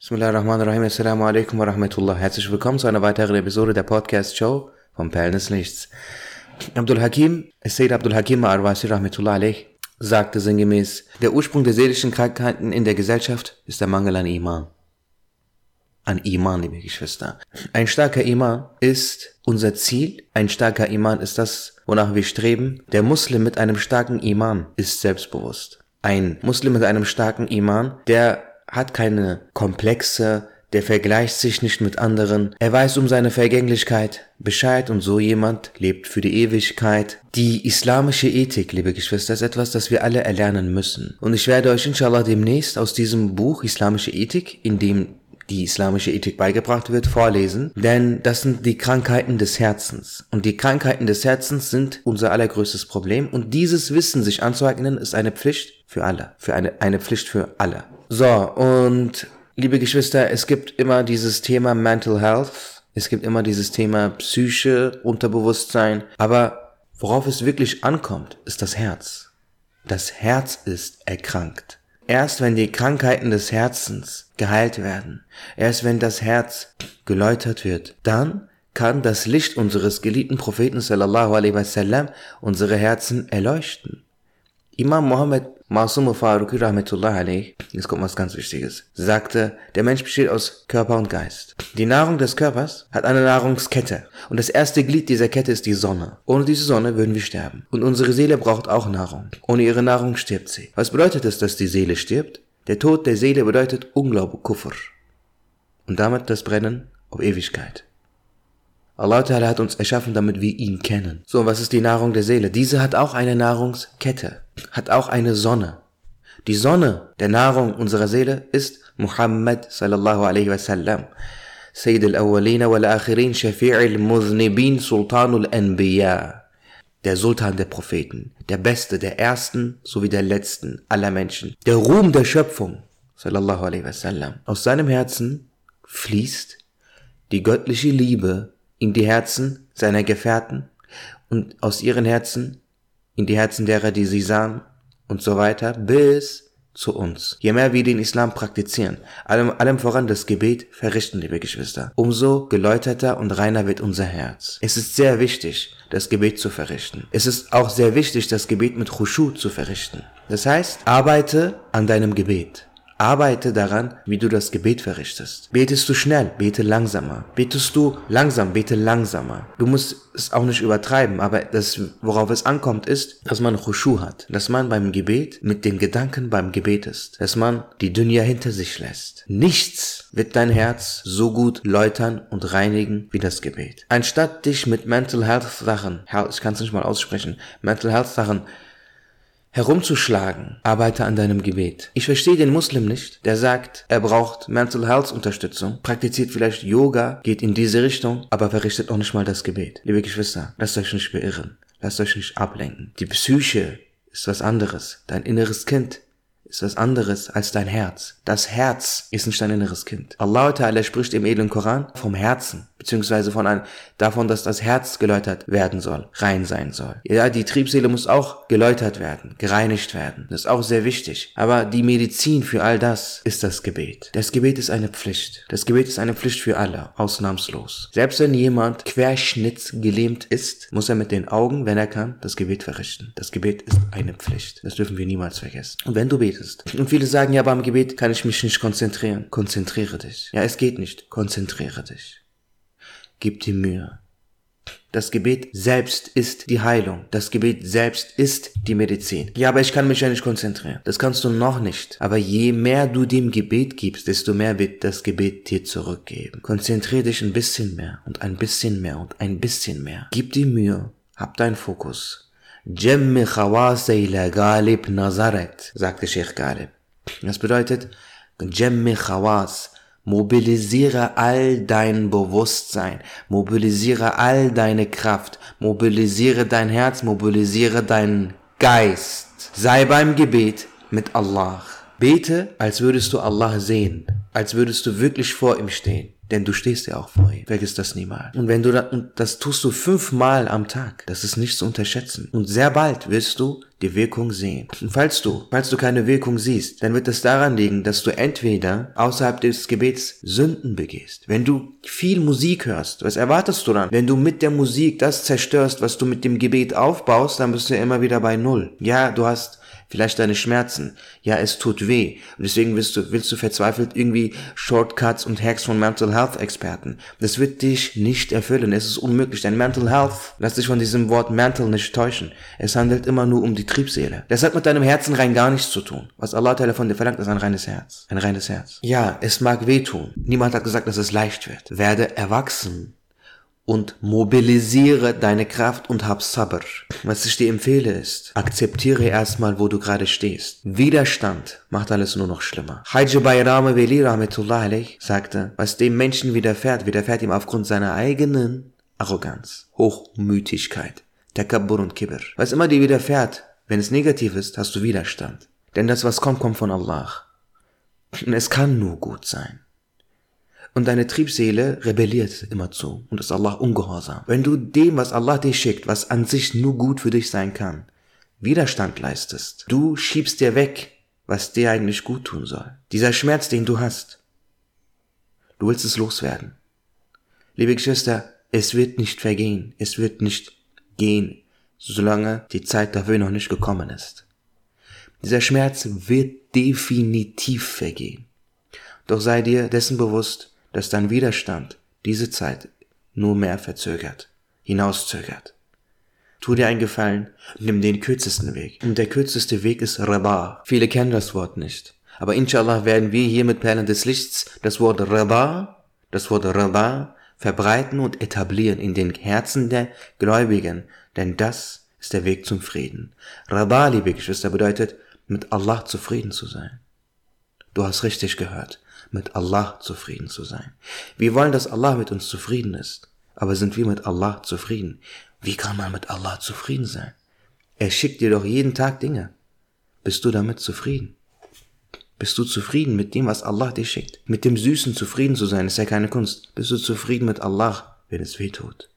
Bismillahirrahmanirrahim. Assalamu alaikum wa rahmatullah. Herzlich willkommen zu einer weiteren Episode der Podcast-Show vom Perlen des Lichts. Abdul Hakim, Sayyid Abdul Hakim Arwasi rahmatullah alayh, sagte sinngemäß, der Ursprung der seelischen Krankheiten in der Gesellschaft ist der Mangel an Iman. An Iman, liebe Geschwister. Ein starker Iman ist unser Ziel. Ein starker Iman ist das, wonach wir streben. Der Muslim mit einem starken Iman ist selbstbewusst. Ein Muslim mit einem starken Iman, der hat keine Komplexe, der vergleicht sich nicht mit anderen, er weiß um seine Vergänglichkeit Bescheid und so jemand lebt für die Ewigkeit. Die islamische Ethik, liebe Geschwister, ist etwas, das wir alle erlernen müssen. Und ich werde euch inshallah demnächst aus diesem Buch Islamische Ethik, in dem die islamische Ethik beigebracht wird, vorlesen, denn das sind die Krankheiten des Herzens. Und die Krankheiten des Herzens sind unser allergrößtes Problem und dieses Wissen sich anzueignen ist eine Pflicht für alle, für eine, eine Pflicht für alle. So, und liebe Geschwister, es gibt immer dieses Thema Mental Health, es gibt immer dieses Thema Psyche, Unterbewusstsein, aber worauf es wirklich ankommt, ist das Herz. Das Herz ist erkrankt. Erst wenn die Krankheiten des Herzens geheilt werden, erst wenn das Herz geläutert wird, dann kann das Licht unseres geliebten Propheten sallallahu alaihi wasallam unsere Herzen erleuchten. Imam Mohammed Masum Faruqi Rahmetullah alayh, jetzt kommt was ganz Wichtiges, sagte, der Mensch besteht aus Körper und Geist. Die Nahrung des Körpers hat eine Nahrungskette und das erste Glied dieser Kette ist die Sonne. Ohne diese Sonne würden wir sterben. Und unsere Seele braucht auch Nahrung. Ohne ihre Nahrung stirbt sie. Was bedeutet es, dass die Seele stirbt? Der Tod der Seele bedeutet Unglaube, Kuffer. Und damit das Brennen auf Ewigkeit. Allah Ta'ala hat uns erschaffen, damit wir ihn kennen. So, was ist die Nahrung der Seele? Diese hat auch eine Nahrungskette, hat auch eine Sonne. Die Sonne der Nahrung unserer Seele ist Muhammad sallallahu alaihi wasallam. Sayyid al-Awwalina wal-Akhirin, Shafi' al-Muznibin, Sultan al-Anbiya. Der Sultan der Propheten, der Beste, der Ersten sowie der Letzten aller Menschen. Der Ruhm der Schöpfung, sallallahu alaihi wasallam. Aus seinem Herzen fließt die göttliche Liebe in die Herzen seiner Gefährten und aus ihren Herzen in die Herzen derer, die sie sahen und so weiter, bis zu uns. Je mehr wir den Islam praktizieren, allem, allem voran das Gebet verrichten, liebe Geschwister, umso geläuterter und reiner wird unser Herz. Es ist sehr wichtig, das Gebet zu verrichten. Es ist auch sehr wichtig, das Gebet mit Khushu zu verrichten. Das heißt, arbeite an deinem Gebet. Arbeite daran, wie du das Gebet verrichtest. Betest du schnell, bete langsamer. Betest du langsam, bete langsamer. Du musst es auch nicht übertreiben, aber das, worauf es ankommt, ist, dass man Khushu hat. Dass man beim Gebet mit den Gedanken beim Gebet ist. Dass man die Dünja hinter sich lässt. Nichts wird dein Herz so gut läutern und reinigen wie das Gebet. Anstatt dich mit Mental Health Sachen, ich kann es nicht mal aussprechen, Mental Health Sachen herumzuschlagen, arbeite an deinem Gebet. Ich verstehe den Muslim nicht, der sagt, er braucht Mental Health Unterstützung, praktiziert vielleicht Yoga, geht in diese Richtung, aber verrichtet auch nicht mal das Gebet. Liebe Geschwister, lasst euch nicht beirren, lasst euch nicht ablenken. Die Psyche ist was anderes. Dein inneres Kind ist was anderes als dein Herz. Das Herz ist nicht dein inneres Kind. Allah Ta'ala spricht im edlen Koran vom Herzen, beziehungsweise von einem, davon, dass das Herz geläutert werden soll, rein sein soll. Ja, die Triebseele muss auch geläutert werden, gereinigt werden. Das ist auch sehr wichtig. Aber die Medizin für all das ist das Gebet. Das Gebet ist eine Pflicht. Das Gebet ist eine Pflicht für alle, ausnahmslos. Selbst wenn jemand querschnittsgelähmt ist, muss er mit den Augen, wenn er kann, das Gebet verrichten. Das Gebet ist eine Pflicht. Das dürfen wir niemals vergessen. Und wenn du betest. Und viele sagen, ja, beim Gebet kann ich mich nicht konzentrieren. Konzentriere dich. Ja, es geht nicht. Konzentriere dich. Gib dir Mühe. Das Gebet selbst ist die Heilung. Das Gebet selbst ist die Medizin. Ja, aber ich kann mich ja nicht konzentrieren. Das kannst du noch nicht. Aber je mehr du dem Gebet gibst, desto mehr wird das Gebet dir zurückgeben. Konzentriere dich ein bisschen mehr und ein bisschen mehr und ein bisschen mehr. Gib dir Mühe. Hab deinen Fokus. Jemmi ila Galib Nazaret, sagte Sheikh Galib. Das bedeutet, Jemmi Khawas, mobilisiere all dein Bewusstsein, mobilisiere all deine Kraft, mobilisiere dein Herz, mobilisiere deinen Geist. Sei beim Gebet mit Allah. Bete, als würdest du Allah sehen, als würdest du wirklich vor ihm stehen. Denn du stehst ja auch vor ihm. Vergiss das niemals. Und wenn du das, und das tust du fünfmal am Tag. Das ist nicht zu unterschätzen. Und sehr bald wirst du die Wirkung sehen. Und falls du, falls du keine Wirkung siehst, dann wird es daran liegen, dass du entweder außerhalb des Gebets Sünden begehst. Wenn du viel Musik hörst, was erwartest du dann? Wenn du mit der Musik das zerstörst, was du mit dem Gebet aufbaust, dann bist du immer wieder bei Null. Ja, du hast vielleicht deine Schmerzen. Ja, es tut weh. Und deswegen willst du, willst du verzweifelt irgendwie Shortcuts und Hacks von Mental Health Experten. Das wird dich nicht erfüllen. Es ist unmöglich. Dein Mental Health, lass dich von diesem Wort mental nicht täuschen. Es handelt immer nur um die Triebseele. Das hat mit deinem Herzen rein gar nichts zu tun. Was Allah von dir verlangt, ist ein reines Herz. Ein reines Herz. Ja, es mag wehtun. Niemand hat gesagt, dass es leicht wird. Werde erwachsen und mobilisiere deine Kraft und hab Sabr. Was ich dir empfehle ist, akzeptiere erstmal, wo du gerade stehst. Widerstand macht alles nur noch schlimmer. Hajj Bayrame Veli Rahmetullah alayh sagte, was dem Menschen widerfährt, widerfährt ihm aufgrund seiner eigenen Arroganz, Hochmütigkeit, Takabbur und Kibir. Was immer dir widerfährt, wenn es negativ ist, hast du Widerstand. Denn das, was kommt, kommt von Allah. Und es kann nur gut sein. Und deine Triebseele rebelliert immerzu und ist Allah ungehorsam. Wenn du dem, was Allah dir schickt, was an sich nur gut für dich sein kann, Widerstand leistest, du schiebst dir weg, was dir eigentlich gut tun soll. Dieser Schmerz, den du hast, du willst es loswerden. Liebe Geschwister, es wird nicht vergehen, es wird nicht gehen, solange die Zeit dafür noch nicht gekommen ist. Dieser Schmerz wird definitiv vergehen. Doch sei dir dessen bewusst, dass dein Widerstand diese Zeit nur mehr verzögert, hinauszögert. Tu dir einen Gefallen, nimm den kürzesten Weg. Und der kürzeste Weg ist Raba. Viele kennen das Wort nicht. Aber inshallah werden wir hier mit Perlen des Lichts das Wort Raba, das Wort Raba verbreiten und etablieren in den Herzen der Gläubigen, denn das ist der Weg zum Frieden. Raba, liebe Geschwister, bedeutet, mit Allah zufrieden zu sein. Du hast richtig gehört mit Allah zufrieden zu sein. Wir wollen, dass Allah mit uns zufrieden ist. Aber sind wir mit Allah zufrieden? Wie kann man mit Allah zufrieden sein? Er schickt dir doch jeden Tag Dinge. Bist du damit zufrieden? Bist du zufrieden mit dem, was Allah dir schickt? Mit dem Süßen zufrieden zu sein, ist ja keine Kunst. Bist du zufrieden mit Allah, wenn es weh tut?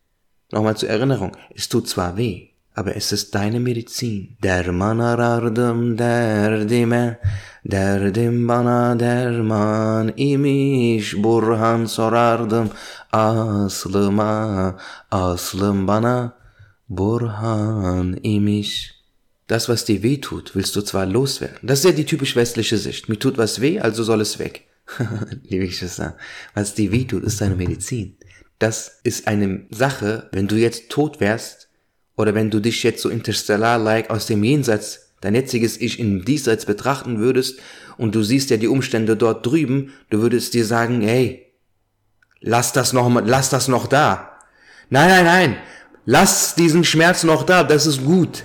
Nochmal zur Erinnerung, es tut zwar weh, aber es ist deine Medizin. Derman arardım derdime, derdim bana derman imiş. Burhan sorardım aslıma, aslım bana Burhan imiş. Das, was dir weh tut, willst du zwar loswerden. Das ist ja die typisch westliche Sicht. Mir tut was weh, also soll es weg. Liebe Geschwister, was dir weh tut, ist deine Medizin. Das ist eine Sache, wenn du jetzt tot wärst, oder wenn du dich jetzt so interstellar-like aus dem Jenseits, dein jetziges Ich im Diesseits betrachten würdest und du siehst ja die Umstände dort drüben, du würdest dir sagen, hey, lass das noch, lass das noch da. Nein, nein, nein, lass diesen Schmerz noch da, das ist gut.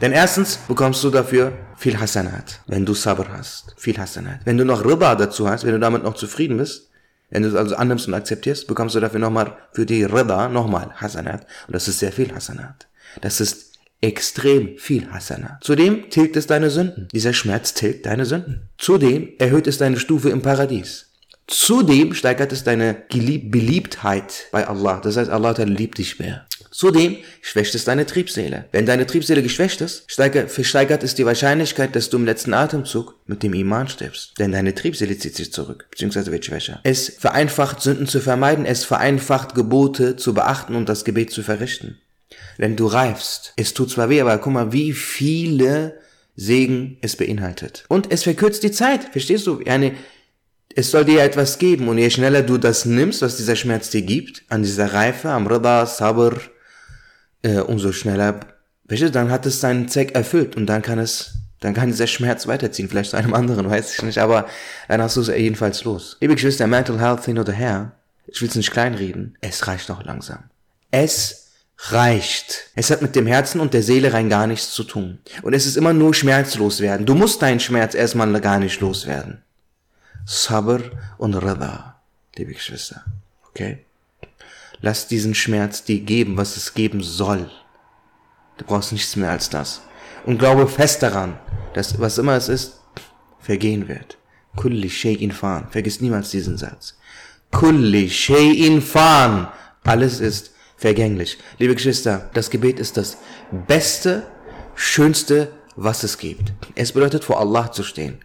Denn erstens bekommst du dafür viel Hasanat, wenn du Sabr hast, viel Hasanat. Wenn du noch Riba dazu hast, wenn du damit noch zufrieden bist, wenn du es also annimmst und akzeptierst, bekommst du dafür nochmal für die Riba nochmal Hasanat. Und das ist sehr viel Hasanat. Das ist extrem viel Hasana. Zudem tilgt es deine Sünden. Dieser Schmerz tilgt deine Sünden. Zudem erhöht es deine Stufe im Paradies. Zudem steigert es deine Beliebtheit bei Allah. Das heißt, Allah liebt dich mehr. Zudem schwächt es deine Triebseele. Wenn deine Triebseele geschwächt ist, steigert, versteigert es die Wahrscheinlichkeit, dass du im letzten Atemzug mit dem Iman stirbst. Denn deine Triebseele zieht sich zurück, beziehungsweise wird schwächer. Es vereinfacht Sünden zu vermeiden, es vereinfacht Gebote zu beachten und das Gebet zu verrichten wenn du reifst. Es tut zwar weh, aber guck mal, wie viele Segen es beinhaltet. Und es verkürzt die Zeit, verstehst du? Eine, es soll dir etwas geben und je schneller du das nimmst, was dieser Schmerz dir gibt, an dieser Reife, am Rida, Sabr, äh, umso schneller, verstehst du, dann hat es seinen Zweck erfüllt und dann kann es, dann kann dieser Schmerz weiterziehen, vielleicht zu einem anderen, weiß ich nicht, aber dann hast du es jedenfalls los. Liebe Geschwister, Mental Health hin oder her, ich will es nicht kleinreden, es reicht noch langsam. Es reicht. Es hat mit dem Herzen und der Seele rein gar nichts zu tun. Und es ist immer nur schmerzlos werden. Du musst deinen Schmerz erstmal gar nicht loswerden. Sabr und Rada, liebe Geschwister. Okay? Lass diesen Schmerz dir geben, was es geben soll. Du brauchst nichts mehr als das. Und glaube fest daran, dass was immer es ist, vergehen wird. Kulli shay'in fan. Vergiss niemals diesen Satz. Kulli shay'in fan. Alles ist vergänglich. Liebe Geschwister, das Gebet ist das beste, schönste, was es gibt. Es bedeutet, vor Allah zu stehen.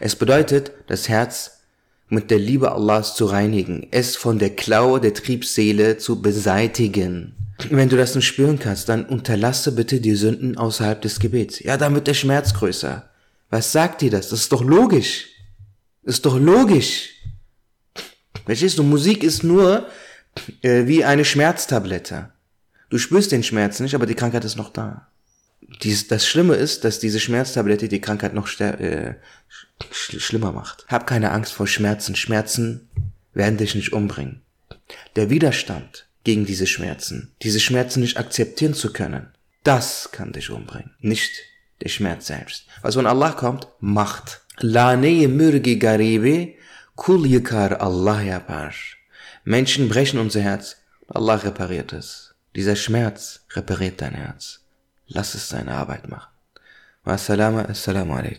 Es bedeutet, das Herz mit der Liebe Allahs zu reinigen, es von der Klaue der Triebseele zu beseitigen. Wenn du das nicht spüren kannst, dann unterlasse bitte die Sünden außerhalb des Gebets. Ja, dann wird der Schmerz größer. Was sagt dir das? Das ist doch logisch. Das ist doch logisch. Verstehst du? Musik ist nur äh, wie eine Schmerztablette. Du spürst den Schmerz nicht, aber die Krankheit ist noch da. Dies, das Schlimme ist, dass diese Schmerztablette die Krankheit noch äh, sch schlimmer macht. Hab keine Angst vor Schmerzen. Schmerzen werden dich nicht umbringen. Der Widerstand gegen diese Schmerzen, diese Schmerzen nicht akzeptieren zu können, das kann dich umbringen. Nicht der Schmerz selbst. Was von Allah kommt, Macht. Lane mürgi garibe kul yikar Allah yapar. Menschen brechen unser Herz, Allah repariert es. Dieser Schmerz repariert dein Herz. Lass es seine Arbeit machen. Wassalama, assalamu alaikum.